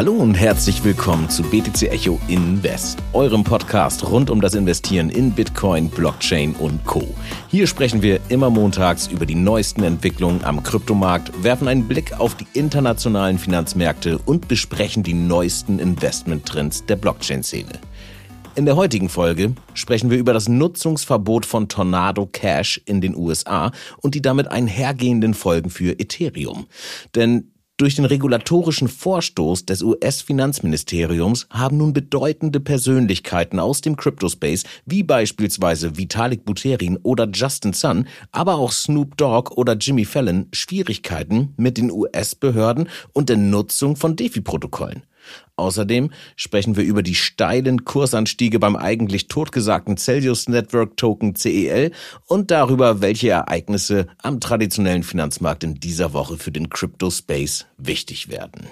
Hallo und herzlich willkommen zu BTC Echo Invest, eurem Podcast rund um das Investieren in Bitcoin, Blockchain und Co. Hier sprechen wir immer montags über die neuesten Entwicklungen am Kryptomarkt, werfen einen Blick auf die internationalen Finanzmärkte und besprechen die neuesten Investmenttrends der Blockchain-Szene. In der heutigen Folge sprechen wir über das Nutzungsverbot von Tornado Cash in den USA und die damit einhergehenden Folgen für Ethereum. Denn durch den regulatorischen Vorstoß des US-Finanzministeriums haben nun bedeutende Persönlichkeiten aus dem Cryptospace, wie beispielsweise Vitalik Buterin oder Justin Sun, aber auch Snoop Dogg oder Jimmy Fallon, Schwierigkeiten mit den US-Behörden und der Nutzung von DeFi-Protokollen. Außerdem sprechen wir über die steilen Kursanstiege beim eigentlich totgesagten Celsius Network Token CEL und darüber, welche Ereignisse am traditionellen Finanzmarkt in dieser Woche für den Crypto Space wichtig werden.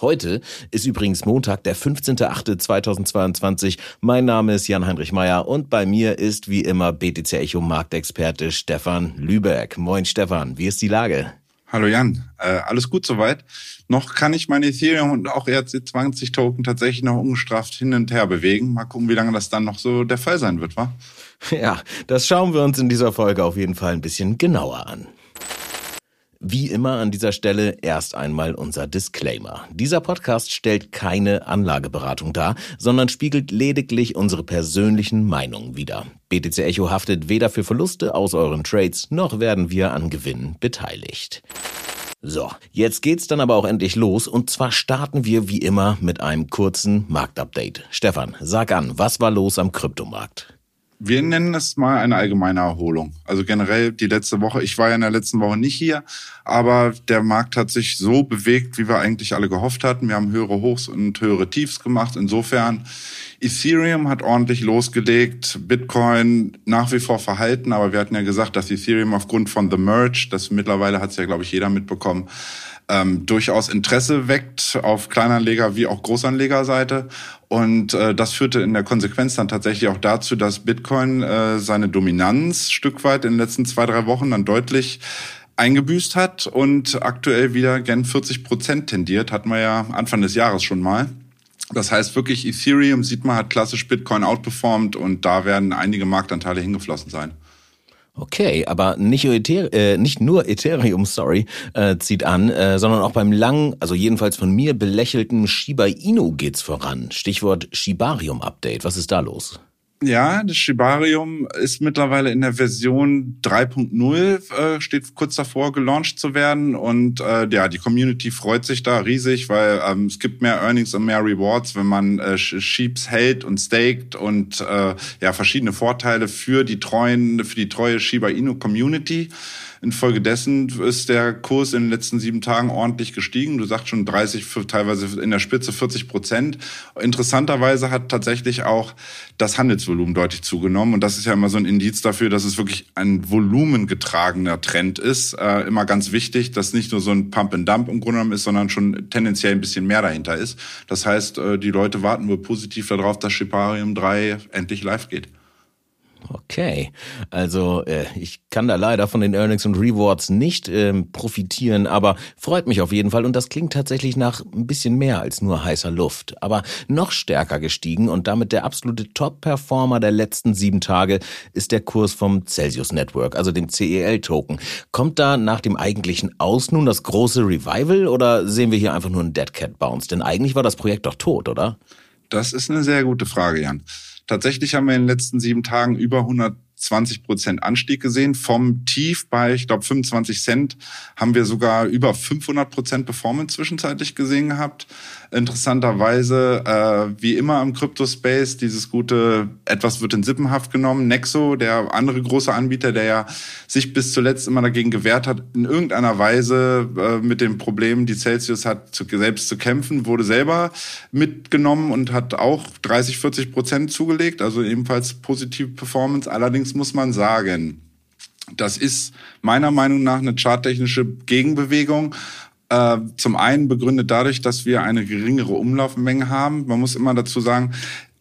Heute ist übrigens Montag, der 15.08.2022. Mein Name ist Jan-Heinrich Meyer und bei mir ist wie immer BTC Echo Marktexperte Stefan Lübeck. Moin Stefan, wie ist die Lage? Hallo Jan, äh, alles gut soweit. Noch kann ich meine Ethereum und auch ERC20 Token tatsächlich noch ungestraft hin und her bewegen. Mal gucken, wie lange das dann noch so der Fall sein wird, wa? Ja, das schauen wir uns in dieser Folge auf jeden Fall ein bisschen genauer an. Wie immer an dieser Stelle erst einmal unser Disclaimer. Dieser Podcast stellt keine Anlageberatung dar, sondern spiegelt lediglich unsere persönlichen Meinungen wider. BTC Echo haftet weder für Verluste aus euren Trades, noch werden wir an Gewinnen beteiligt. So, jetzt geht's dann aber auch endlich los und zwar starten wir wie immer mit einem kurzen Marktupdate. Stefan, sag an, was war los am Kryptomarkt? Wir nennen es mal eine allgemeine Erholung. Also generell die letzte Woche, ich war ja in der letzten Woche nicht hier, aber der Markt hat sich so bewegt, wie wir eigentlich alle gehofft hatten. Wir haben höhere Hochs und höhere Tiefs gemacht. Insofern, Ethereum hat ordentlich losgelegt, Bitcoin nach wie vor verhalten, aber wir hatten ja gesagt, dass Ethereum aufgrund von The Merge, das mittlerweile hat es ja, glaube ich, jeder mitbekommen, ähm, durchaus Interesse weckt auf Kleinanleger wie auch Großanlegerseite. Und äh, das führte in der Konsequenz dann tatsächlich auch dazu, dass Bitcoin äh, seine Dominanz Stück weit in den letzten zwei, drei Wochen dann deutlich eingebüßt hat und aktuell wieder gen 40 Prozent tendiert, hatten wir ja Anfang des Jahres schon mal. Das heißt wirklich, Ethereum sieht man, hat klassisch Bitcoin outperformed und da werden einige Marktanteile hingeflossen sein. Okay, aber nicht, Ether äh, nicht nur Ethereum, sorry, äh, zieht an, äh, sondern auch beim lang, also jedenfalls von mir belächelten Shiba Inu geht's voran. Stichwort Shibarium Update. Was ist da los? Ja, das Shibarium ist mittlerweile in der Version 3.0, äh, steht kurz davor, gelauncht zu werden. Und äh, ja, die Community freut sich da riesig, weil ähm, es gibt mehr Earnings und mehr Rewards, wenn man äh, Sheeps hält und staked und äh, ja, verschiedene Vorteile für die treuen, für die treue Shiba Inu Community. Infolgedessen ist der Kurs in den letzten sieben Tagen ordentlich gestiegen. Du sagst schon 30, teilweise in der Spitze 40 Prozent. Interessanterweise hat tatsächlich auch das Handelsvolumen deutlich zugenommen. Und das ist ja immer so ein Indiz dafür, dass es wirklich ein volumengetragener Trend ist. Äh, immer ganz wichtig, dass nicht nur so ein Pump and Dump im Grunde genommen ist, sondern schon tendenziell ein bisschen mehr dahinter ist. Das heißt, äh, die Leute warten wohl positiv darauf, dass Shiparium 3 endlich live geht. Okay, also äh, ich kann da leider von den Earnings und Rewards nicht ähm, profitieren, aber freut mich auf jeden Fall und das klingt tatsächlich nach ein bisschen mehr als nur heißer Luft, aber noch stärker gestiegen und damit der absolute Top-Performer der letzten sieben Tage ist der Kurs vom Celsius Network, also dem CEL-Token. Kommt da nach dem eigentlichen Aus nun das große Revival oder sehen wir hier einfach nur einen Dead Cat Bounce? Denn eigentlich war das Projekt doch tot, oder? Das ist eine sehr gute Frage, Jan. Tatsächlich haben wir in den letzten sieben Tagen über 120 Prozent Anstieg gesehen. Vom Tief bei, ich glaube, 25 Cent haben wir sogar über 500 Prozent Performance zwischenzeitlich gesehen gehabt interessanterweise, äh, wie immer im Crypto-Space, dieses gute, etwas wird in Sippenhaft genommen. Nexo, der andere große Anbieter, der ja sich bis zuletzt immer dagegen gewehrt hat, in irgendeiner Weise äh, mit den Problemen, die Celsius hat, zu, selbst zu kämpfen, wurde selber mitgenommen und hat auch 30, 40 Prozent zugelegt, also ebenfalls positive Performance. Allerdings muss man sagen, das ist meiner Meinung nach eine charttechnische Gegenbewegung äh, zum einen begründet dadurch, dass wir eine geringere Umlaufmenge haben. Man muss immer dazu sagen,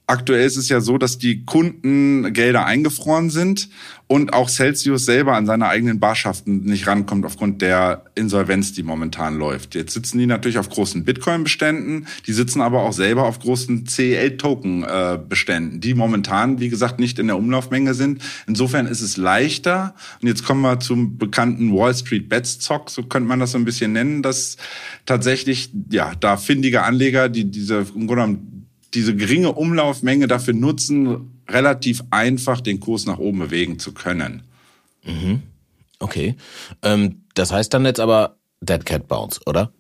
Aktuell ist es ja so, dass die Kundengelder eingefroren sind und auch Celsius selber an seine eigenen Barschaften nicht rankommt aufgrund der Insolvenz, die momentan läuft. Jetzt sitzen die natürlich auf großen Bitcoin-Beständen, die sitzen aber auch selber auf großen CEL-Token-Beständen, die momentan, wie gesagt, nicht in der Umlaufmenge sind. Insofern ist es leichter. Und jetzt kommen wir zum bekannten Wall Street Bets Zock, so könnte man das so ein bisschen nennen, dass tatsächlich, ja, da findige Anleger, die diese, im Grunde genommen diese geringe Umlaufmenge dafür nutzen, relativ einfach den Kurs nach oben bewegen zu können. Mhm. Okay. Ähm, das heißt dann jetzt aber Dead Cat Bounce, oder?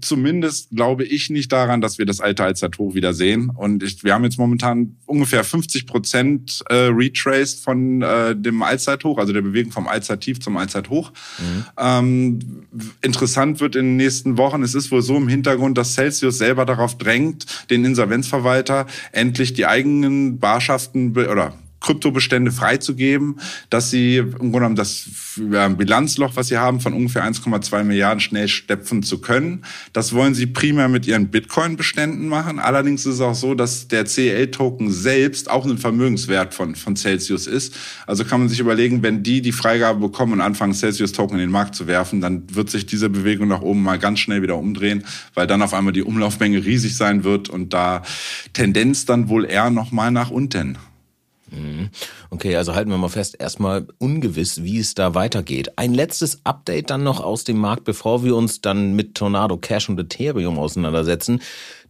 Zumindest glaube ich nicht daran, dass wir das alte Allzeithoch wieder sehen. Und ich, wir haben jetzt momentan ungefähr 50 Prozent äh, retraced von äh, dem Allzeithoch, also der Bewegung vom Allzeittief zum Allzeithoch. Mhm. Ähm, interessant wird in den nächsten Wochen, es ist wohl so im Hintergrund, dass Celsius selber darauf drängt, den Insolvenzverwalter endlich die eigenen Barschaften oder Kryptobestände freizugeben, dass sie im Grunde genommen das Bilanzloch, was sie haben, von ungefähr 1,2 Milliarden schnell stepfen zu können. Das wollen sie primär mit ihren Bitcoin-Beständen machen. Allerdings ist es auch so, dass der CEL-Token selbst auch ein Vermögenswert von, von Celsius ist. Also kann man sich überlegen, wenn die die Freigabe bekommen und anfangen, Celsius-Token in den Markt zu werfen, dann wird sich diese Bewegung nach oben mal ganz schnell wieder umdrehen, weil dann auf einmal die Umlaufmenge riesig sein wird und da Tendenz dann wohl eher nochmal nach unten. Mhm. Okay, also halten wir mal fest, erstmal ungewiss, wie es da weitergeht. Ein letztes Update dann noch aus dem Markt, bevor wir uns dann mit Tornado Cash und Ethereum auseinandersetzen.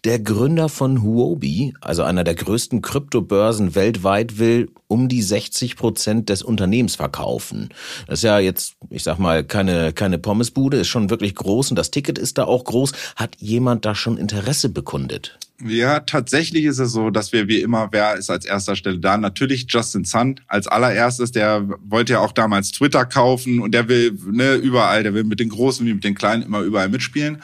Der Gründer von Huobi, also einer der größten Kryptobörsen weltweit, will um die 60 Prozent des Unternehmens verkaufen. Das ist ja jetzt, ich sag mal, keine, keine Pommesbude, ist schon wirklich groß und das Ticket ist da auch groß. Hat jemand da schon Interesse bekundet? Ja, tatsächlich ist es so, dass wir wie immer, wer ist als erster Stelle da? Natürlich Justin Sun als allererstes, der wollte ja auch damals Twitter kaufen und der will ne, überall, der will mit den Großen wie mit den Kleinen immer überall mitspielen.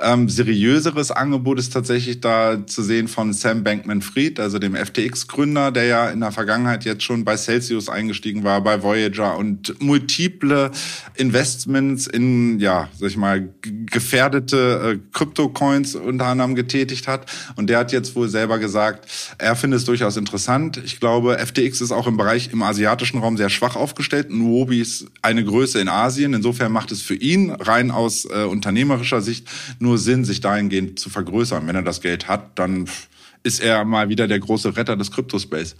Ähm, seriöseres Angebot ist tatsächlich da zu sehen von Sam Bankman-Fried, also dem FTX-Gründer, der ja in der Vergangenheit jetzt schon bei Celsius eingestiegen war, bei Voyager und multiple Investments in, ja, sag ich mal, gefährdete äh, Krypto-Coins unter anderem getätigt hat. Und der hat jetzt wohl selber gesagt, er findet es durchaus interessant. Ich glaube, FTX ist auch im Bereich im asiatischen Raum sehr schwach aufgestellt. Nuobi ist eine Größe in Asien. Insofern macht es für ihn rein aus äh, unternehmerischer Sicht nur Sinn, sich dahingehend zu vergrößern. Wenn er das Geld hat, dann ist er mal wieder der große Retter des Kryptospace.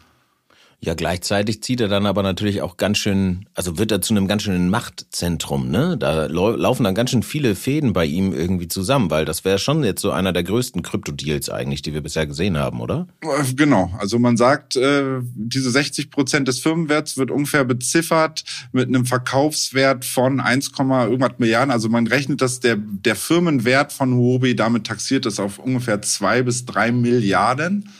Ja, gleichzeitig zieht er dann aber natürlich auch ganz schön, also wird er zu einem ganz schönen Machtzentrum, ne? Da laufen dann ganz schön viele Fäden bei ihm irgendwie zusammen, weil das wäre schon jetzt so einer der größten Krypto-Deals eigentlich, die wir bisher gesehen haben, oder? Äh, genau. Also man sagt, äh, diese 60 Prozent des Firmenwerts wird ungefähr beziffert mit einem Verkaufswert von 1, irgendwas Milliarden. Also man rechnet, dass der, der Firmenwert von Huobi damit taxiert ist auf ungefähr zwei bis drei Milliarden.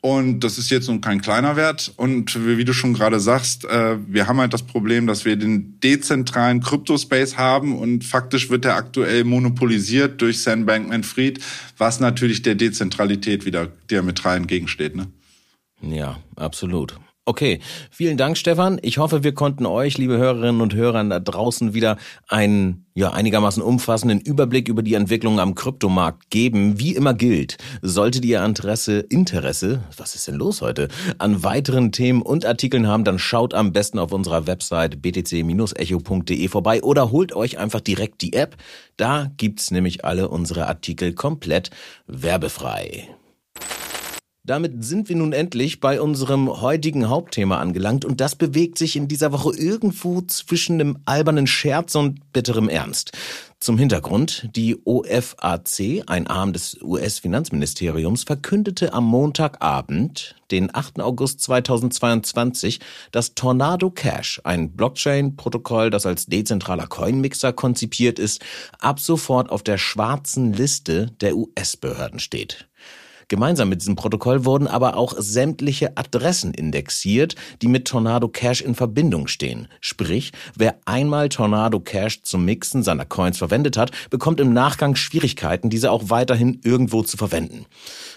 Und das ist jetzt nun kein kleiner Wert. Und wie du schon gerade sagst, äh, wir haben halt das Problem, dass wir den dezentralen Kryptospace haben und faktisch wird er aktuell monopolisiert durch Sam Bankman-Fried, was natürlich der Dezentralität wieder diametral entgegensteht. Ne? Ja, absolut. Okay, vielen Dank, Stefan. Ich hoffe, wir konnten euch, liebe Hörerinnen und Hörer da draußen, wieder einen ja, einigermaßen umfassenden Überblick über die Entwicklung am Kryptomarkt geben. Wie immer gilt, solltet ihr Interesse, Interesse, was ist denn los heute, an weiteren Themen und Artikeln haben, dann schaut am besten auf unserer Website btc-echo.de vorbei oder holt euch einfach direkt die App. Da gibt's nämlich alle unsere Artikel komplett werbefrei. Damit sind wir nun endlich bei unserem heutigen Hauptthema angelangt und das bewegt sich in dieser Woche irgendwo zwischen einem albernen Scherz und bitterem Ernst. Zum Hintergrund, die OFAC, ein Arm des US-Finanzministeriums, verkündete am Montagabend, den 8. August 2022, dass Tornado Cash, ein Blockchain-Protokoll, das als dezentraler Coinmixer konzipiert ist, ab sofort auf der schwarzen Liste der US-Behörden steht. Gemeinsam mit diesem Protokoll wurden aber auch sämtliche Adressen indexiert, die mit Tornado Cash in Verbindung stehen. Sprich, wer einmal Tornado Cash zum Mixen seiner Coins verwendet hat, bekommt im Nachgang Schwierigkeiten, diese auch weiterhin irgendwo zu verwenden.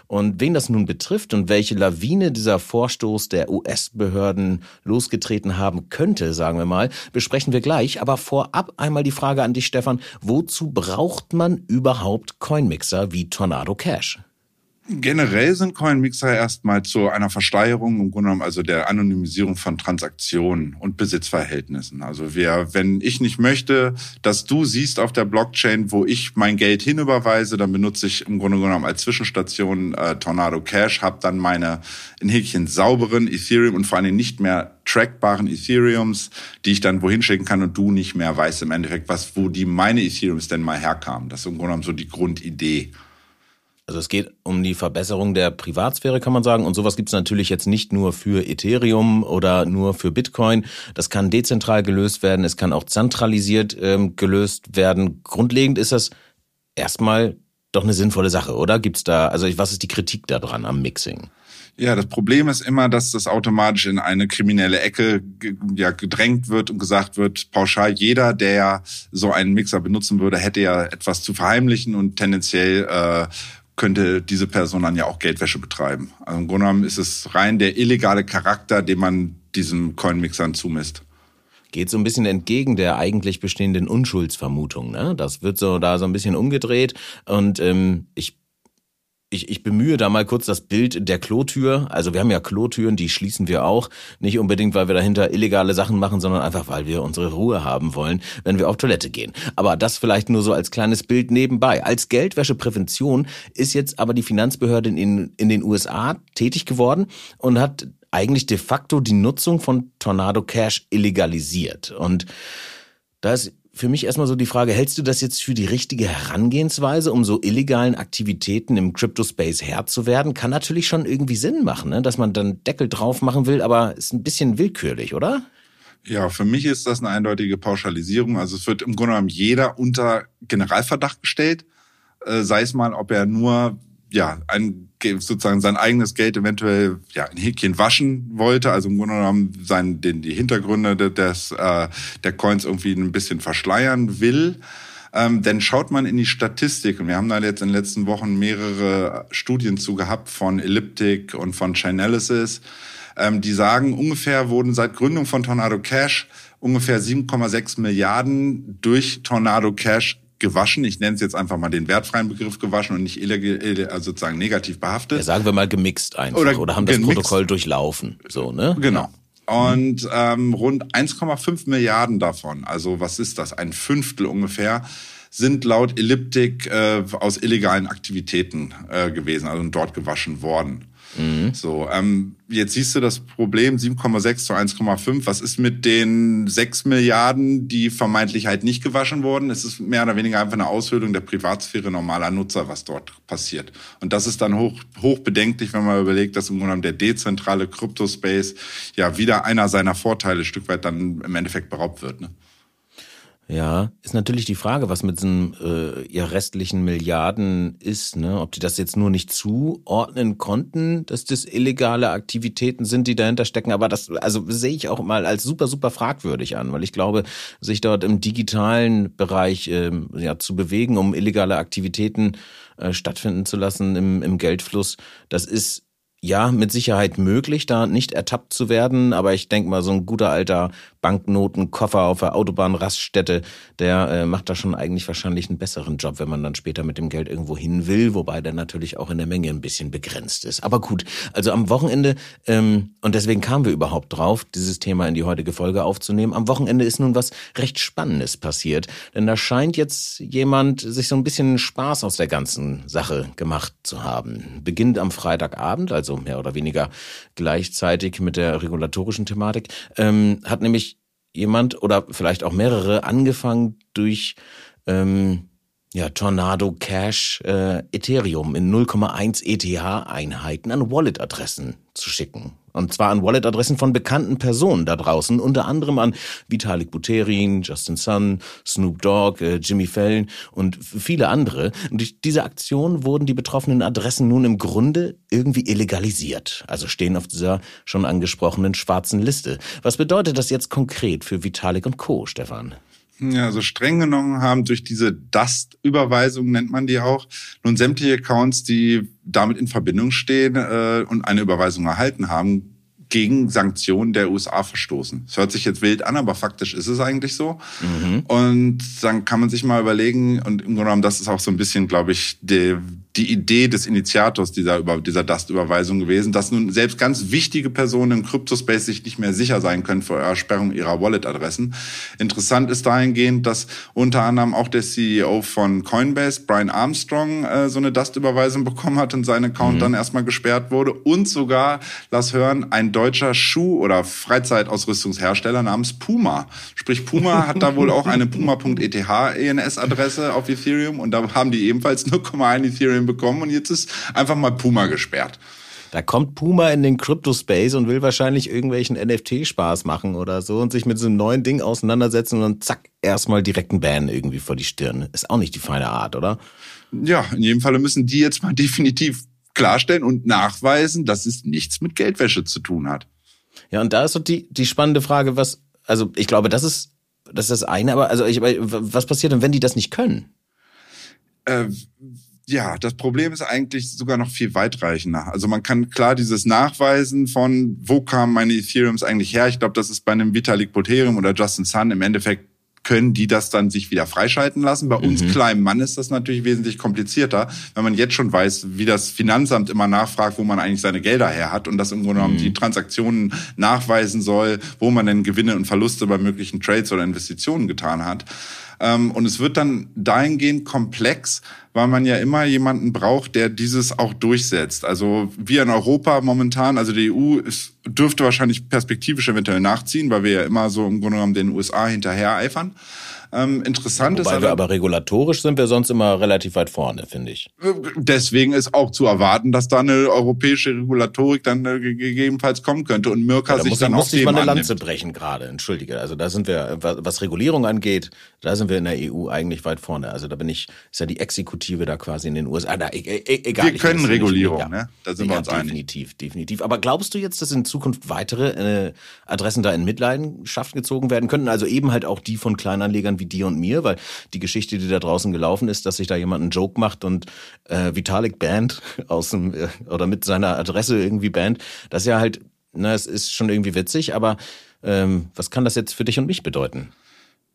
Und wen das nun betrifft und welche Lawine dieser Vorstoß der US-Behörden losgetreten haben könnte, sagen wir mal, besprechen wir gleich. Aber vorab einmal die Frage an dich, Stefan. Wozu braucht man überhaupt Coinmixer wie Tornado Cash? Generell sind Coinmixer erstmal zu einer Versteigerung im Grunde genommen, also der Anonymisierung von Transaktionen und Besitzverhältnissen. Also wer, wenn ich nicht möchte, dass du siehst auf der Blockchain, wo ich mein Geld hinüberweise, dann benutze ich im Grunde genommen als Zwischenstation äh, Tornado Cash, habe dann meine in Häkchen sauberen Ethereum und vor allem nicht mehr trackbaren Ethereums, die ich dann wohin schicken kann und du nicht mehr weißt im Endeffekt, was, wo die meine Ethereums denn mal herkamen. Das ist im Grunde genommen so die Grundidee. Also es geht um die Verbesserung der Privatsphäre, kann man sagen. Und sowas gibt es natürlich jetzt nicht nur für Ethereum oder nur für Bitcoin. Das kann dezentral gelöst werden, es kann auch zentralisiert ähm, gelöst werden. Grundlegend ist das erstmal doch eine sinnvolle Sache, oder? Gibt's da, also was ist die Kritik daran am Mixing? Ja, das Problem ist immer, dass das automatisch in eine kriminelle Ecke ja, gedrängt wird und gesagt wird, pauschal jeder, der so einen Mixer benutzen würde, hätte ja etwas zu verheimlichen und tendenziell äh, könnte diese Person dann ja auch Geldwäsche betreiben. Also im Grunde genommen ist es rein der illegale Charakter, den man diesen Coinmixern zumisst geht so ein bisschen entgegen der eigentlich bestehenden Unschuldsvermutung. Ne? Das wird so da so ein bisschen umgedreht und ähm, ich ich, ich bemühe da mal kurz das Bild der Klotür. Also wir haben ja Klotüren, die schließen wir auch. Nicht unbedingt, weil wir dahinter illegale Sachen machen, sondern einfach, weil wir unsere Ruhe haben wollen, wenn wir auf Toilette gehen. Aber das vielleicht nur so als kleines Bild nebenbei. Als Geldwäscheprävention ist jetzt aber die Finanzbehörde in, in den USA tätig geworden und hat eigentlich de facto die Nutzung von Tornado Cash illegalisiert. Und da ist für mich erstmal so die Frage, hältst du das jetzt für die richtige Herangehensweise, um so illegalen Aktivitäten im Crypto-Space Herr zu werden? Kann natürlich schon irgendwie Sinn machen, ne? dass man dann Deckel drauf machen will, aber ist ein bisschen willkürlich, oder? Ja, für mich ist das eine eindeutige Pauschalisierung. Also es wird im Grunde genommen jeder unter Generalverdacht gestellt, äh, sei es mal, ob er nur ja, ein, sozusagen sein eigenes Geld eventuell ja, in Häkchen waschen wollte, also im Grunde genommen sein, den, die Hintergründe des, äh, der Coins irgendwie ein bisschen verschleiern will. Ähm, denn schaut man in die Statistik, und wir haben da jetzt in den letzten Wochen mehrere Studien zu gehabt von Elliptic und von Chainalysis, ähm, die sagen, ungefähr wurden seit Gründung von Tornado Cash ungefähr 7,6 Milliarden durch Tornado Cash gewaschen. Ich nenne es jetzt einfach mal den wertfreien Begriff gewaschen und nicht illegal, also sozusagen negativ behaftet. Ja, sagen wir mal gemixt einfach oder, oder haben das gemixt. Protokoll durchlaufen. So, ne? Genau. Und ähm, rund 1,5 Milliarden davon, also was ist das, ein Fünftel ungefähr, sind laut Elliptik äh, aus illegalen Aktivitäten äh, gewesen, also dort gewaschen worden. Mhm. So, ähm, jetzt siehst du das Problem 7,6 zu 1,5. Was ist mit den 6 Milliarden, die vermeintlich halt nicht gewaschen wurden? Es ist mehr oder weniger einfach eine Aushöhlung der Privatsphäre normaler Nutzer, was dort passiert. Und das ist dann hoch, hoch bedenklich, wenn man überlegt, dass im Grunde genommen der dezentrale Crypto-Space ja wieder einer seiner Vorteile Stück weit dann im Endeffekt beraubt wird. Ne? Ja, ist natürlich die Frage, was mit diesen äh, ihr restlichen Milliarden ist, ne? Ob die das jetzt nur nicht zuordnen konnten, dass das illegale Aktivitäten sind, die dahinter stecken. Aber das, also sehe ich auch mal als super, super fragwürdig an, weil ich glaube, sich dort im digitalen Bereich äh, ja, zu bewegen, um illegale Aktivitäten äh, stattfinden zu lassen im, im Geldfluss, das ist ja, mit Sicherheit möglich, da nicht ertappt zu werden. Aber ich denke mal, so ein guter alter Banknotenkoffer auf der Autobahnraststätte, der äh, macht da schon eigentlich wahrscheinlich einen besseren Job, wenn man dann später mit dem Geld irgendwo hin will, wobei der natürlich auch in der Menge ein bisschen begrenzt ist. Aber gut, also am Wochenende, ähm, und deswegen kamen wir überhaupt drauf, dieses Thema in die heutige Folge aufzunehmen, am Wochenende ist nun was recht Spannendes passiert. Denn da scheint jetzt jemand sich so ein bisschen Spaß aus der ganzen Sache gemacht zu haben. Beginnt am Freitagabend, also mehr oder weniger gleichzeitig mit der regulatorischen Thematik, ähm, hat nämlich jemand oder vielleicht auch mehrere angefangen durch ähm, ja, Tornado Cash äh, Ethereum in 0,1 ETH-Einheiten an Wallet-Adressen zu schicken. Und zwar an Wallet-Adressen von bekannten Personen da draußen, unter anderem an Vitalik Buterin, Justin Sun, Snoop Dogg, äh, Jimmy Fallon und viele andere. Und durch diese Aktion wurden die betroffenen Adressen nun im Grunde irgendwie illegalisiert, also stehen auf dieser schon angesprochenen schwarzen Liste. Was bedeutet das jetzt konkret für Vitalik und Co., Stefan? Ja, also streng genommen haben durch diese Dust-Überweisung, nennt man die auch, nun sämtliche Accounts, die damit in Verbindung stehen äh, und eine Überweisung erhalten haben, gegen Sanktionen der USA verstoßen. Es hört sich jetzt wild an, aber faktisch ist es eigentlich so. Mhm. Und dann kann man sich mal überlegen, und im Grunde genommen, das ist auch so ein bisschen, glaube ich, die, die Idee des Initiators dieser, dieser Dust-Überweisung gewesen, dass nun selbst ganz wichtige Personen im Kryptospace sich nicht mehr sicher sein können vor Ersperrung ihrer Wallet-Adressen. Interessant ist dahingehend, dass unter anderem auch der CEO von Coinbase, Brian Armstrong, äh, so eine Dust-Überweisung bekommen hat und sein Account mhm. dann erstmal gesperrt wurde und sogar, lass hören, ein deutscher Schuh- oder Freizeitausrüstungshersteller namens Puma. Sprich, Puma hat da wohl auch eine puma.eth ENS-Adresse auf Ethereum und da haben die ebenfalls 0,1 Ethereum Ethereum bekommen und jetzt ist einfach mal Puma gesperrt. Da kommt Puma in den Crypto-Space und will wahrscheinlich irgendwelchen NFT-Spaß machen oder so und sich mit so einem neuen Ding auseinandersetzen und dann zack, erstmal direkt ein Ban irgendwie vor die Stirn. Ist auch nicht die feine Art, oder? Ja, in jedem Falle müssen die jetzt mal definitiv klarstellen und nachweisen, dass es nichts mit Geldwäsche zu tun hat. Ja, und da ist so die, die spannende Frage, was, also ich glaube, das ist, das ist das eine, aber also ich, was passiert denn, wenn die das nicht können? Äh, ja, das Problem ist eigentlich sogar noch viel weitreichender. Also man kann klar dieses Nachweisen von, wo kamen meine Ethereums eigentlich her? Ich glaube, das ist bei einem Vitalik Buterin oder Justin Sun im Endeffekt können die das dann sich wieder freischalten lassen. Bei uns mhm. kleinen Mann ist das natürlich wesentlich komplizierter, wenn man jetzt schon weiß, wie das Finanzamt immer nachfragt, wo man eigentlich seine Gelder her hat und das im Grunde genommen mhm. die Transaktionen nachweisen soll, wo man denn Gewinne und Verluste bei möglichen Trades oder Investitionen getan hat. Ähm, und es wird dann dahingehend komplex, weil man ja immer jemanden braucht, der dieses auch durchsetzt. Also wir in Europa momentan, also die EU ist, dürfte wahrscheinlich perspektivisch eventuell nachziehen, weil wir ja immer so im Grunde genommen den USA hinterher eifern. Ähm, interessant ja, ist aber, wir aber regulatorisch sind wir sonst immer relativ weit vorne, finde ich. Deswegen ist auch zu erwarten, dass da eine europäische Regulatorik dann äh, gegebenenfalls kommen könnte und Mirka ja, sich dann muss auch ich mal eine Lanze brechen gerade. Entschuldige, also da sind wir was Regulierung angeht, da sind wir in der EU eigentlich weit vorne. Also da bin ich ist ja die Exekutive da quasi in den USA. Da, e e egal. Wir können Regulierung, ja. ne? Da sind ja, wir uns definitiv, einig. Definitiv, definitiv. Aber glaubst du jetzt, dass in Zukunft weitere äh, Adressen da in Mitleidenschaft gezogen werden könnten? Also eben halt auch die von Kleinanlegern wie dir und mir, weil die Geschichte, die da draußen gelaufen ist, dass sich da jemand einen Joke macht und äh, Vitalik Band aus dem äh, oder mit seiner Adresse irgendwie Band, das ist ja halt, na, es ist schon irgendwie witzig, aber ähm, was kann das jetzt für dich und mich bedeuten?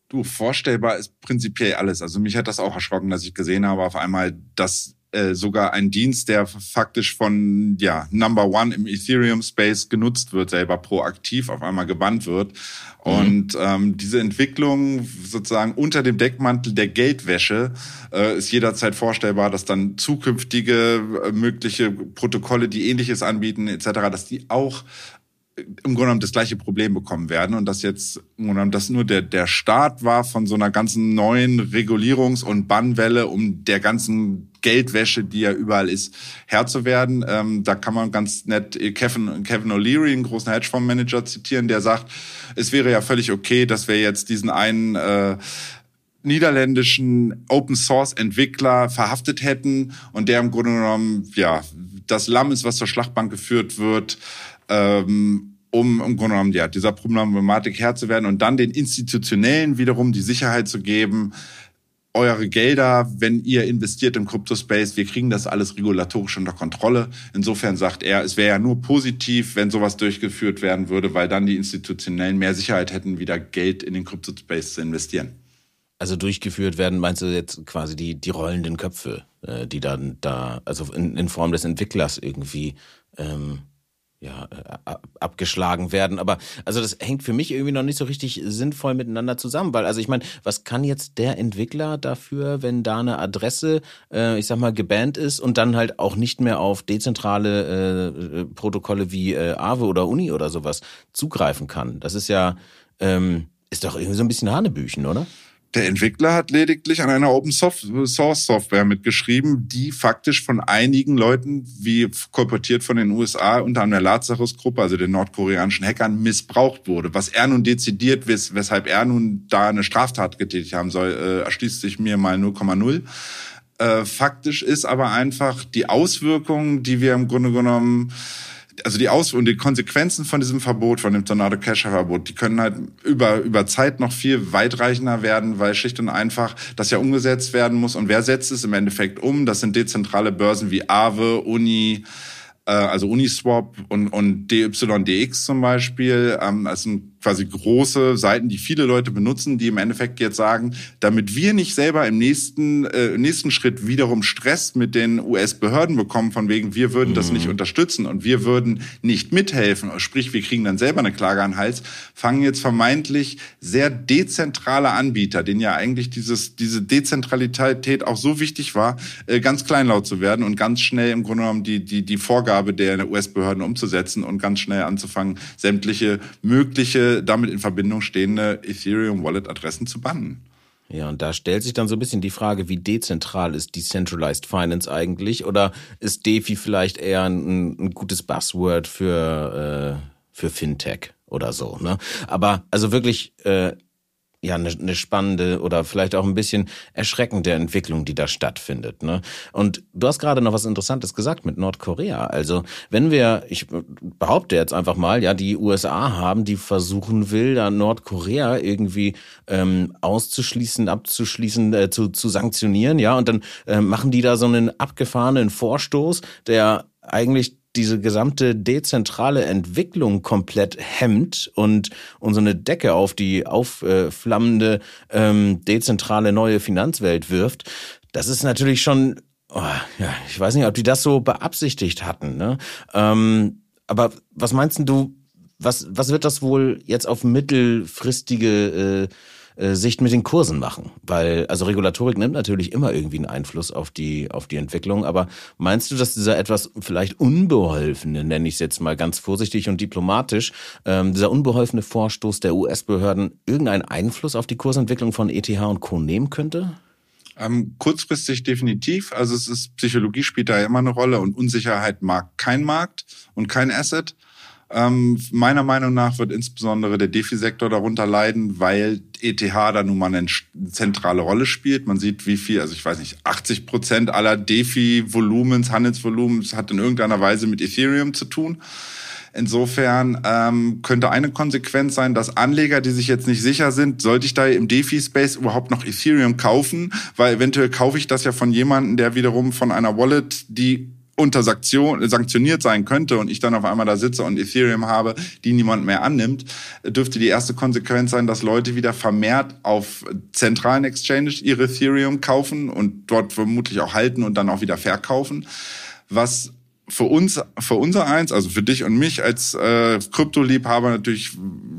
Du, vorstellbar ist prinzipiell alles. Also mich hat das auch erschrocken, dass ich gesehen habe auf einmal, dass äh, sogar ein Dienst, der faktisch von ja Number One im Ethereum Space genutzt wird, selber proaktiv auf einmal gebannt wird. Mhm. Und ähm, diese Entwicklung sozusagen unter dem Deckmantel der Geldwäsche äh, ist jederzeit vorstellbar, dass dann zukünftige äh, mögliche Protokolle, die ähnliches anbieten etc., dass die auch im Grunde genommen das gleiche Problem bekommen werden und dass jetzt im Grunde genommen das nur der, der Start war von so einer ganzen neuen Regulierungs- und Bannwelle, um der ganzen Geldwäsche, die ja überall ist, Herr zu werden. Ähm, da kann man ganz nett Kevin, Kevin O'Leary, einen großen Hedgefondsmanager, zitieren, der sagt, es wäre ja völlig okay, dass wir jetzt diesen einen äh, niederländischen Open Source Entwickler verhaftet hätten und der im Grunde genommen ja das Lamm ist, was zur Schlachtbank geführt wird ähm, um im Grunde genommen ja, dieser Problematik Herr zu werden und dann den Institutionellen wiederum die Sicherheit zu geben, eure Gelder, wenn ihr investiert im Crypto-Space, wir kriegen das alles regulatorisch unter Kontrolle. Insofern sagt er, es wäre ja nur positiv, wenn sowas durchgeführt werden würde, weil dann die Institutionellen mehr Sicherheit hätten, wieder Geld in den Crypto-Space zu investieren. Also durchgeführt werden, meinst du jetzt quasi die, die rollenden Köpfe, äh, die dann da, also in, in Form des Entwicklers irgendwie ähm, ja, äh, abgeschlagen werden. Aber also das hängt für mich irgendwie noch nicht so richtig sinnvoll miteinander zusammen, weil also ich meine, was kann jetzt der Entwickler dafür, wenn da eine Adresse, äh, ich sag mal, gebannt ist und dann halt auch nicht mehr auf dezentrale äh, Protokolle wie äh, Aave oder Uni oder sowas zugreifen kann? Das ist ja, ähm, ist doch irgendwie so ein bisschen Hanebüchen, oder? Der Entwickler hat lediglich an einer Open Source Software mitgeschrieben, die faktisch von einigen Leuten, wie kolportiert von den USA, unter anderem der Lazarus-Gruppe, also den nordkoreanischen Hackern, missbraucht wurde. Was er nun dezidiert, weshalb er nun da eine Straftat getätigt haben soll, äh, erschließt sich mir mal 0,0. Äh, faktisch ist aber einfach die Auswirkungen, die wir im Grunde genommen also die Aus- und die Konsequenzen von diesem Verbot, von dem Tornado Cacher Verbot, die können halt über, über Zeit noch viel weitreichender werden, weil schlicht und einfach das ja umgesetzt werden muss. Und wer setzt es im Endeffekt um? Das sind dezentrale Börsen wie Aave, Uni, äh, also Uniswap und, und DYDX zum Beispiel. Ähm, sind quasi große Seiten, die viele Leute benutzen, die im Endeffekt jetzt sagen, damit wir nicht selber im nächsten, äh, nächsten Schritt wiederum Stress mit den US-Behörden bekommen, von wegen, wir würden das nicht mhm. unterstützen und wir würden nicht mithelfen, sprich, wir kriegen dann selber eine Klage an den Hals, fangen jetzt vermeintlich sehr dezentrale Anbieter, denen ja eigentlich dieses, diese Dezentralität auch so wichtig war, äh, ganz kleinlaut zu werden und ganz schnell im Grunde genommen die, die, die Vorgabe der US-Behörden umzusetzen und ganz schnell anzufangen, sämtliche mögliche damit in Verbindung stehende Ethereum Wallet Adressen zu bannen. Ja, und da stellt sich dann so ein bisschen die Frage, wie dezentral ist Decentralized Finance eigentlich? Oder ist DeFi vielleicht eher ein, ein gutes Buzzword für, äh, für Fintech oder so? Ne? Aber also wirklich äh, ja eine, eine spannende oder vielleicht auch ein bisschen erschreckende Entwicklung, die da stattfindet. Ne? Und du hast gerade noch was Interessantes gesagt mit Nordkorea. Also wenn wir, ich behaupte jetzt einfach mal, ja, die USA haben, die versuchen will, da Nordkorea irgendwie ähm, auszuschließen, abzuschließen, äh, zu, zu sanktionieren, ja, und dann äh, machen die da so einen abgefahrenen Vorstoß, der eigentlich diese gesamte dezentrale Entwicklung komplett hemmt und, und so Decke auf die aufflammende ähm, dezentrale neue Finanzwelt wirft, das ist natürlich schon, oh, ja, ich weiß nicht, ob die das so beabsichtigt hatten. Ne? Ähm, aber was meinst du, was, was wird das wohl jetzt auf mittelfristige äh, äh, Sicht mit den Kursen machen? Weil, also Regulatorik nimmt natürlich immer irgendwie einen Einfluss auf die, auf die Entwicklung, aber meinst du, dass dieser etwas vielleicht unbeholfene, nenne ich es jetzt mal ganz vorsichtig und diplomatisch, ähm, dieser unbeholfene Vorstoß der US-Behörden irgendeinen Einfluss auf die Kursentwicklung von ETH und Co. nehmen könnte? Ähm, kurzfristig definitiv. Also es ist Psychologie spielt da immer eine Rolle und Unsicherheit mag kein Markt und kein Asset. Ähm, meiner Meinung nach wird insbesondere der DeFi-Sektor darunter leiden, weil ETH da nun mal eine zentrale Rolle spielt. Man sieht, wie viel, also ich weiß nicht, 80 Prozent aller DeFi-Volumens, Handelsvolumens hat in irgendeiner Weise mit Ethereum zu tun. Insofern ähm, könnte eine Konsequenz sein, dass Anleger, die sich jetzt nicht sicher sind, sollte ich da im DeFi-Space überhaupt noch Ethereum kaufen, weil eventuell kaufe ich das ja von jemandem, der wiederum von einer Wallet, die unter Sanktion, sanktioniert sein könnte und ich dann auf einmal da sitze und Ethereum habe, die niemand mehr annimmt, dürfte die erste Konsequenz sein, dass Leute wieder vermehrt auf zentralen Exchanges ihre Ethereum kaufen und dort vermutlich auch halten und dann auch wieder verkaufen. Was für uns, für unser eins, also für dich und mich als äh, Kryptoliebhaber natürlich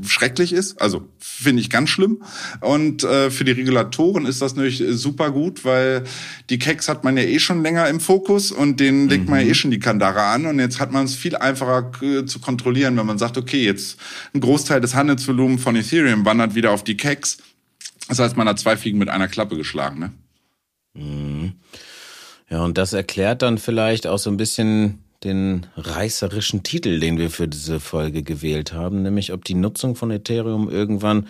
schrecklich ist. Also finde ich ganz schlimm. Und äh, für die Regulatoren ist das natürlich super gut, weil die Keks hat man ja eh schon länger im Fokus und den mhm. legt man ja eh schon die Kandare an. Und jetzt hat man es viel einfacher äh, zu kontrollieren, wenn man sagt, okay, jetzt ein Großteil des Handelsvolumens von Ethereum wandert wieder auf die Keks. Das heißt, man hat zwei Fliegen mit einer Klappe geschlagen, ne? Mhm. Ja, und das erklärt dann vielleicht auch so ein bisschen den reißerischen Titel, den wir für diese Folge gewählt haben, nämlich ob die Nutzung von Ethereum irgendwann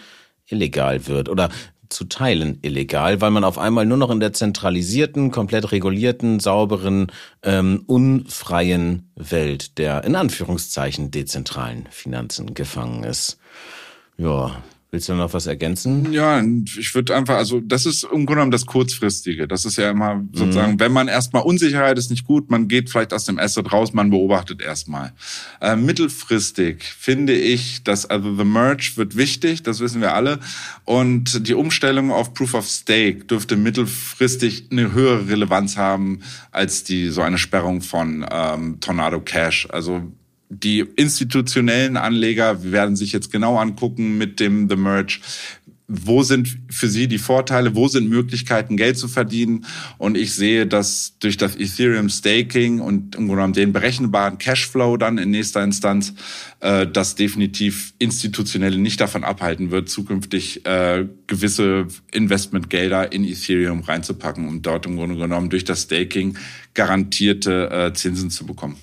illegal wird oder zu Teilen illegal, weil man auf einmal nur noch in der zentralisierten, komplett regulierten, sauberen, ähm, unfreien Welt der in Anführungszeichen dezentralen Finanzen gefangen ist. Ja, Willst du noch was ergänzen? Ja, ich würde einfach, also das ist im Grunde genommen das Kurzfristige. Das ist ja immer sozusagen, mhm. wenn man erstmal Unsicherheit ist nicht gut, man geht vielleicht aus dem Asset raus, man beobachtet erstmal. Äh, mittelfristig finde ich, dass also the Merge wird wichtig, das wissen wir alle. Und die Umstellung auf Proof of Stake dürfte mittelfristig eine höhere Relevanz haben als die so eine Sperrung von ähm, Tornado Cash. Also die institutionellen Anleger werden sich jetzt genau angucken mit dem The Merge, wo sind für sie die Vorteile, wo sind Möglichkeiten, Geld zu verdienen. Und ich sehe, dass durch das Ethereum Staking und im Grunde genommen den berechenbaren Cashflow dann in nächster Instanz, äh, das definitiv Institutionelle nicht davon abhalten wird, zukünftig äh, gewisse Investmentgelder in Ethereum reinzupacken, um dort im Grunde genommen durch das Staking garantierte äh, Zinsen zu bekommen.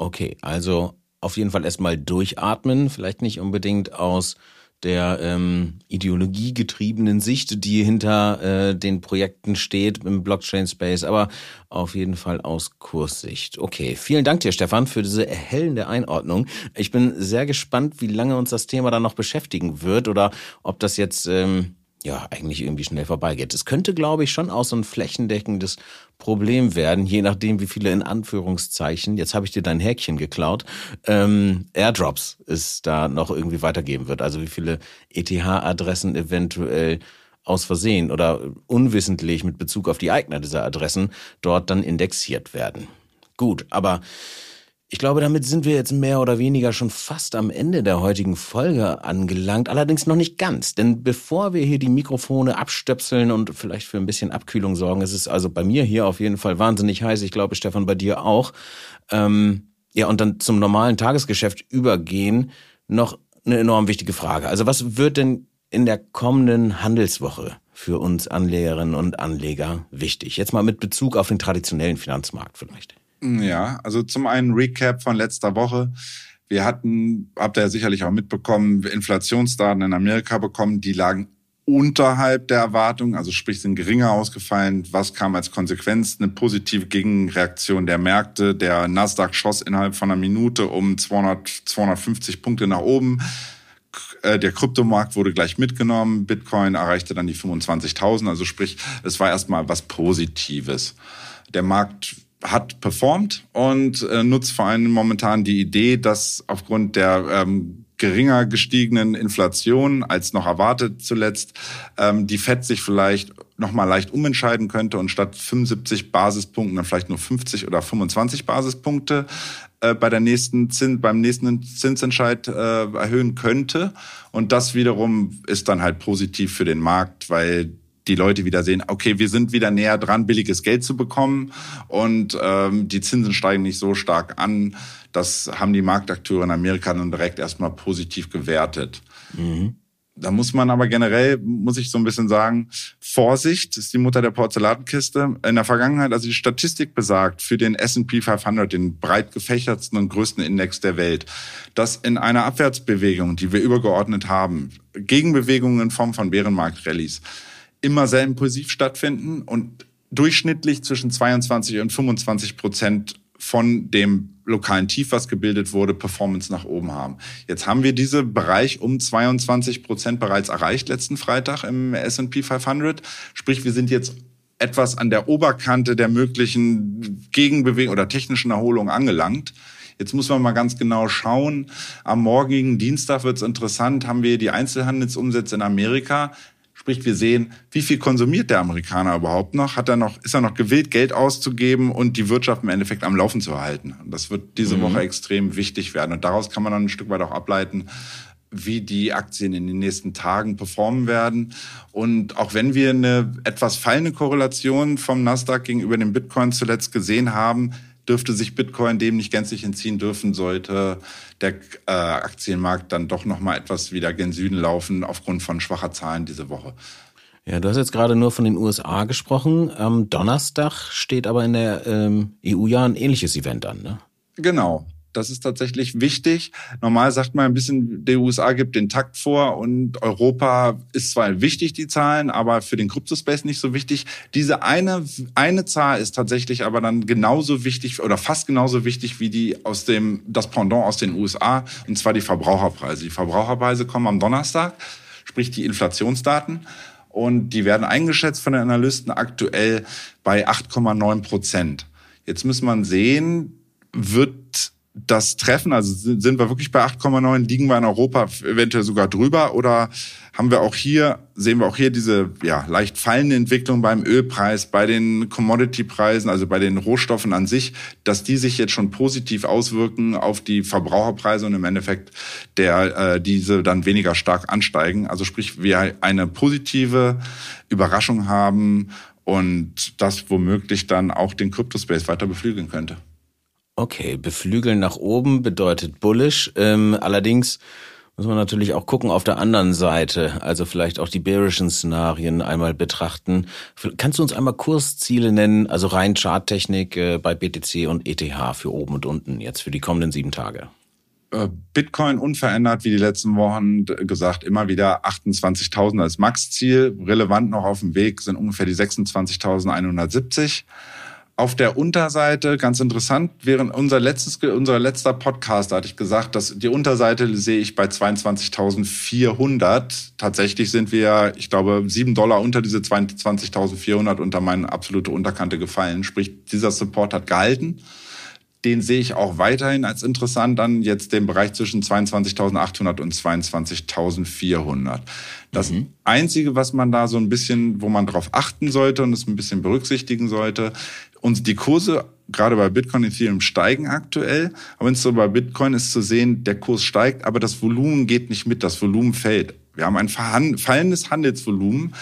Okay, also auf jeden Fall erstmal durchatmen, vielleicht nicht unbedingt aus der ähm, ideologiegetriebenen Sicht, die hinter äh, den Projekten steht im Blockchain-Space, aber auf jeden Fall aus Kurssicht. Okay, vielen Dank dir, Stefan, für diese erhellende Einordnung. Ich bin sehr gespannt, wie lange uns das Thema dann noch beschäftigen wird oder ob das jetzt ähm, ja, eigentlich irgendwie schnell vorbeigeht. Es könnte, glaube ich, schon auch so ein flächendeckendes Problem werden, je nachdem, wie viele in Anführungszeichen, jetzt habe ich dir dein Häkchen geklaut, ähm, Airdrops es da noch irgendwie weitergeben wird. Also wie viele ETH-Adressen eventuell aus Versehen oder unwissentlich mit Bezug auf die Eigner dieser Adressen dort dann indexiert werden. Gut, aber ich glaube, damit sind wir jetzt mehr oder weniger schon fast am Ende der heutigen Folge angelangt, allerdings noch nicht ganz. Denn bevor wir hier die Mikrofone abstöpseln und vielleicht für ein bisschen Abkühlung sorgen, ist es also bei mir hier auf jeden Fall wahnsinnig heiß. Ich glaube, Stefan, bei dir auch. Ähm, ja, und dann zum normalen Tagesgeschäft übergehen, noch eine enorm wichtige Frage. Also was wird denn in der kommenden Handelswoche für uns Anlegerinnen und Anleger wichtig? Jetzt mal mit Bezug auf den traditionellen Finanzmarkt vielleicht. Ja, also zum einen Recap von letzter Woche. Wir hatten, habt ihr ja sicherlich auch mitbekommen, Inflationsdaten in Amerika bekommen, die lagen unterhalb der Erwartung, also sprich sind geringer ausgefallen. Was kam als Konsequenz? Eine positive Gegenreaktion der Märkte. Der Nasdaq schoss innerhalb von einer Minute um 200, 250 Punkte nach oben. Äh, der Kryptomarkt wurde gleich mitgenommen. Bitcoin erreichte dann die 25.000. Also sprich, es war erstmal was Positives. Der Markt hat performt und äh, nutzt vor allem momentan die Idee, dass aufgrund der ähm, geringer gestiegenen Inflation als noch erwartet zuletzt, ähm, die FED sich vielleicht noch mal leicht umentscheiden könnte und statt 75 Basispunkten dann vielleicht nur 50 oder 25 Basispunkte äh, bei der nächsten Zins, beim nächsten Zinsentscheid äh, erhöhen könnte. Und das wiederum ist dann halt positiv für den Markt, weil die Leute wieder sehen, okay, wir sind wieder näher dran, billiges Geld zu bekommen und ähm, die Zinsen steigen nicht so stark an. Das haben die Marktakteure in Amerika dann direkt erstmal positiv gewertet. Mhm. Da muss man aber generell, muss ich so ein bisschen sagen, Vorsicht ist die Mutter der Porzellankiste. In der Vergangenheit, also die Statistik besagt für den S&P 500, den breit gefächertsten und größten Index der Welt, dass in einer Abwärtsbewegung, die wir übergeordnet haben, Gegenbewegungen in Form von Bärenmarkt-Rallies, immer sehr impulsiv stattfinden und durchschnittlich zwischen 22 und 25 Prozent von dem lokalen Tief, was gebildet wurde, Performance nach oben haben. Jetzt haben wir diesen Bereich um 22 Prozent bereits erreicht letzten Freitag im S&P 500. Sprich, wir sind jetzt etwas an der Oberkante der möglichen Gegenbewegung oder technischen Erholung angelangt. Jetzt muss man mal ganz genau schauen. Am morgigen Dienstag wird es interessant, haben wir die Einzelhandelsumsätze in Amerika. Sprich, wir sehen, wie viel konsumiert der Amerikaner überhaupt noch? Hat er noch, ist er noch gewillt, Geld auszugeben und die Wirtschaft im Endeffekt am Laufen zu halten? Und das wird diese mhm. Woche extrem wichtig werden. Und daraus kann man dann ein Stück weit auch ableiten, wie die Aktien in den nächsten Tagen performen werden. Und auch wenn wir eine etwas fallende Korrelation vom Nasdaq gegenüber dem Bitcoin zuletzt gesehen haben, dürfte sich Bitcoin dem nicht gänzlich entziehen dürfen, sollte der äh, Aktienmarkt dann doch noch mal etwas wieder gen Süden laufen aufgrund von schwacher Zahlen diese Woche. Ja, du hast jetzt gerade nur von den USA gesprochen. Am Donnerstag steht aber in der ähm, EU ja ein ähnliches Event an, ne? Genau. Das ist tatsächlich wichtig. Normal sagt man ein bisschen, die USA gibt den Takt vor und Europa ist zwar wichtig, die Zahlen, aber für den Kryptospace nicht so wichtig. Diese eine, eine Zahl ist tatsächlich aber dann genauso wichtig oder fast genauso wichtig wie die aus dem, das Pendant aus den USA, und zwar die Verbraucherpreise. Die Verbraucherpreise kommen am Donnerstag, sprich die Inflationsdaten. Und die werden eingeschätzt von den Analysten aktuell bei 8,9 Prozent. Jetzt muss man sehen, wird das treffen? Also sind wir wirklich bei 8,9? Liegen wir in Europa eventuell sogar drüber? Oder haben wir auch hier, sehen wir auch hier diese ja, leicht fallende Entwicklung beim Ölpreis, bei den Commodity-Preisen, also bei den Rohstoffen an sich, dass die sich jetzt schon positiv auswirken auf die Verbraucherpreise und im Endeffekt der äh, diese dann weniger stark ansteigen. Also sprich, wir eine positive Überraschung haben und das womöglich dann auch den Cryptospace weiter beflügeln könnte. Okay, beflügeln nach oben bedeutet bullish. Ähm, allerdings muss man natürlich auch gucken auf der anderen Seite, also vielleicht auch die bearischen Szenarien einmal betrachten. Kannst du uns einmal Kursziele nennen, also rein Charttechnik äh, bei BTC und ETH für oben und unten jetzt für die kommenden sieben Tage? Äh, Bitcoin unverändert wie die letzten Wochen gesagt, immer wieder 28.000 als Max-Ziel. Relevant noch auf dem Weg sind ungefähr die 26.170. Auf der Unterseite, ganz interessant, während unser letztes, unser letzter Podcast, da hatte ich gesagt, dass die Unterseite sehe ich bei 22.400. Tatsächlich sind wir, ich glaube, sieben Dollar unter diese 22.400 unter meine absolute Unterkante gefallen. Sprich, dieser Support hat gehalten den sehe ich auch weiterhin als interessant an, jetzt den Bereich zwischen 22.800 und 22.400. Das mhm. Einzige, was man da so ein bisschen, wo man drauf achten sollte und es ein bisschen berücksichtigen sollte, und die Kurse gerade bei Bitcoin, Ethereum steigen aktuell. Aber wenn es so bei Bitcoin ist zu sehen, der Kurs steigt, aber das Volumen geht nicht mit, das Volumen fällt. Wir haben ein fallendes Handelsvolumen.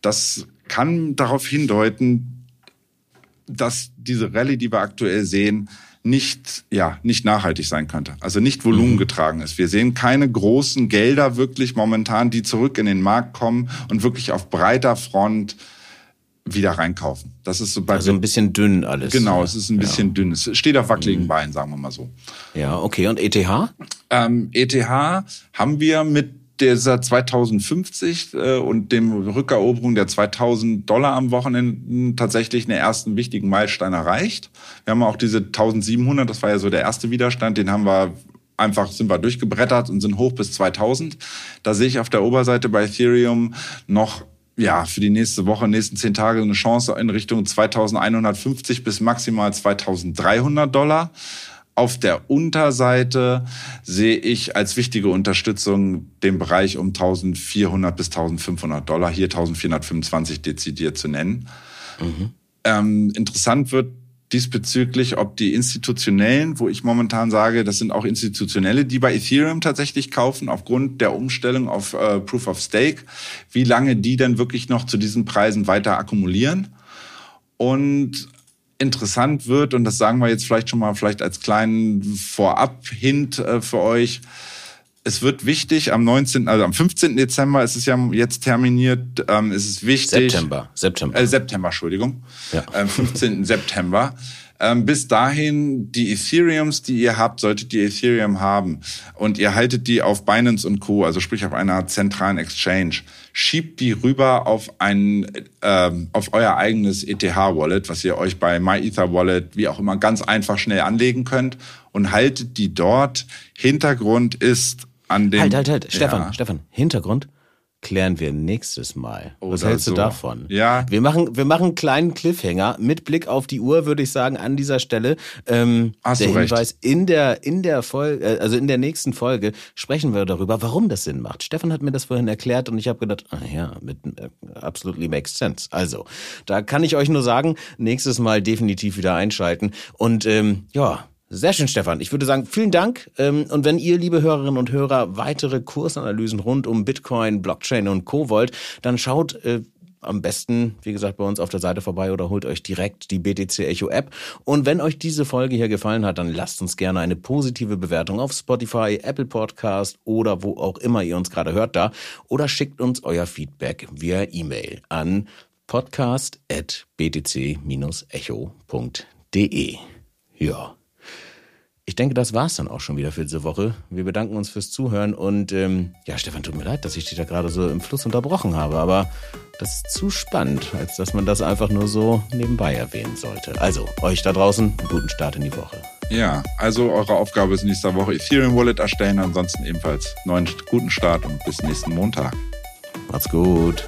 Das kann darauf hindeuten, dass diese Rallye, die wir aktuell sehen, nicht, ja, nicht nachhaltig sein könnte. Also nicht volumengetragen ist. Wir sehen keine großen Gelder wirklich momentan, die zurück in den Markt kommen und wirklich auf breiter Front wieder reinkaufen. Das ist so bei also ein bisschen dünn alles. Genau, es ist ein bisschen ja. dünn. Es steht auf wackeligen mhm. Beinen, sagen wir mal so. Ja, okay. Und ETH? Ähm, ETH haben wir mit dieser 2050 äh, und dem Rückeroberung der 2000 Dollar am Wochenende tatsächlich einen ersten wichtigen Meilenstein erreicht. Wir haben auch diese 1700, das war ja so der erste Widerstand, den haben wir einfach sind wir durchgebrettert und sind hoch bis 2000. Da sehe ich auf der Oberseite bei Ethereum noch ja, für die nächste Woche, nächsten zehn Tage eine Chance in Richtung 2150 bis maximal 2300 Dollar. Auf der Unterseite sehe ich als wichtige Unterstützung den Bereich um 1400 bis 1500 Dollar, hier 1425 dezidiert zu nennen. Mhm. Ähm, interessant wird diesbezüglich, ob die institutionellen, wo ich momentan sage, das sind auch institutionelle, die bei Ethereum tatsächlich kaufen, aufgrund der Umstellung auf äh, Proof of Stake, wie lange die denn wirklich noch zu diesen Preisen weiter akkumulieren. Und interessant wird, und das sagen wir jetzt vielleicht schon mal vielleicht als kleinen Vorab-Hint äh, für euch, es wird wichtig, am 19., also am 15. Dezember ist es ja jetzt terminiert, ähm, ist es wichtig. September, September. Äh, September, Entschuldigung. Ja. Ähm, 15. September. Ähm, bis dahin, die Ethereums, die ihr habt, solltet ihr Ethereum haben und ihr haltet die auf Binance und Co., also sprich auf einer zentralen Exchange, schiebt die rüber auf ein, ähm, auf euer eigenes ETH-Wallet, was ihr euch bei MyEtherWallet, wie auch immer, ganz einfach schnell anlegen könnt und haltet die dort. Hintergrund ist an dem. Halt, halt, halt. Stefan, ja. Stefan, Hintergrund klären wir nächstes Mal. Oder Was hältst so. du davon? Ja. Wir machen, wir machen einen kleinen Cliffhanger mit Blick auf die Uhr, würde ich sagen, an dieser Stelle. Ähm, Hast der Hinweis recht. in der in der Folge, äh, also in der nächsten Folge sprechen wir darüber, warum das Sinn macht. Stefan hat mir das vorhin erklärt und ich habe gedacht, ah ja, mit äh, absolutely makes sense. Also, da kann ich euch nur sagen, nächstes Mal definitiv wieder einschalten und ähm, ja. Sehr schön, Stefan. Ich würde sagen, vielen Dank. Ähm, und wenn ihr, liebe Hörerinnen und Hörer, weitere Kursanalysen rund um Bitcoin, Blockchain und Co. wollt, dann schaut äh, am besten, wie gesagt, bei uns auf der Seite vorbei oder holt euch direkt die BTC Echo App. Und wenn euch diese Folge hier gefallen hat, dann lasst uns gerne eine positive Bewertung auf Spotify, Apple Podcast oder wo auch immer ihr uns gerade hört da. Oder schickt uns euer Feedback via E-Mail an podcast.btc-echo.de. Ja. Ich denke, das war's dann auch schon wieder für diese Woche. Wir bedanken uns fürs Zuhören und ähm, ja, Stefan, tut mir leid, dass ich dich da gerade so im Fluss unterbrochen habe, aber das ist zu spannend, als dass man das einfach nur so nebenbei erwähnen sollte. Also, euch da draußen, einen guten Start in die Woche. Ja, also eure Aufgabe ist nächste Woche Ethereum Wallet erstellen, ansonsten ebenfalls neuen guten Start und bis nächsten Montag. Macht's gut.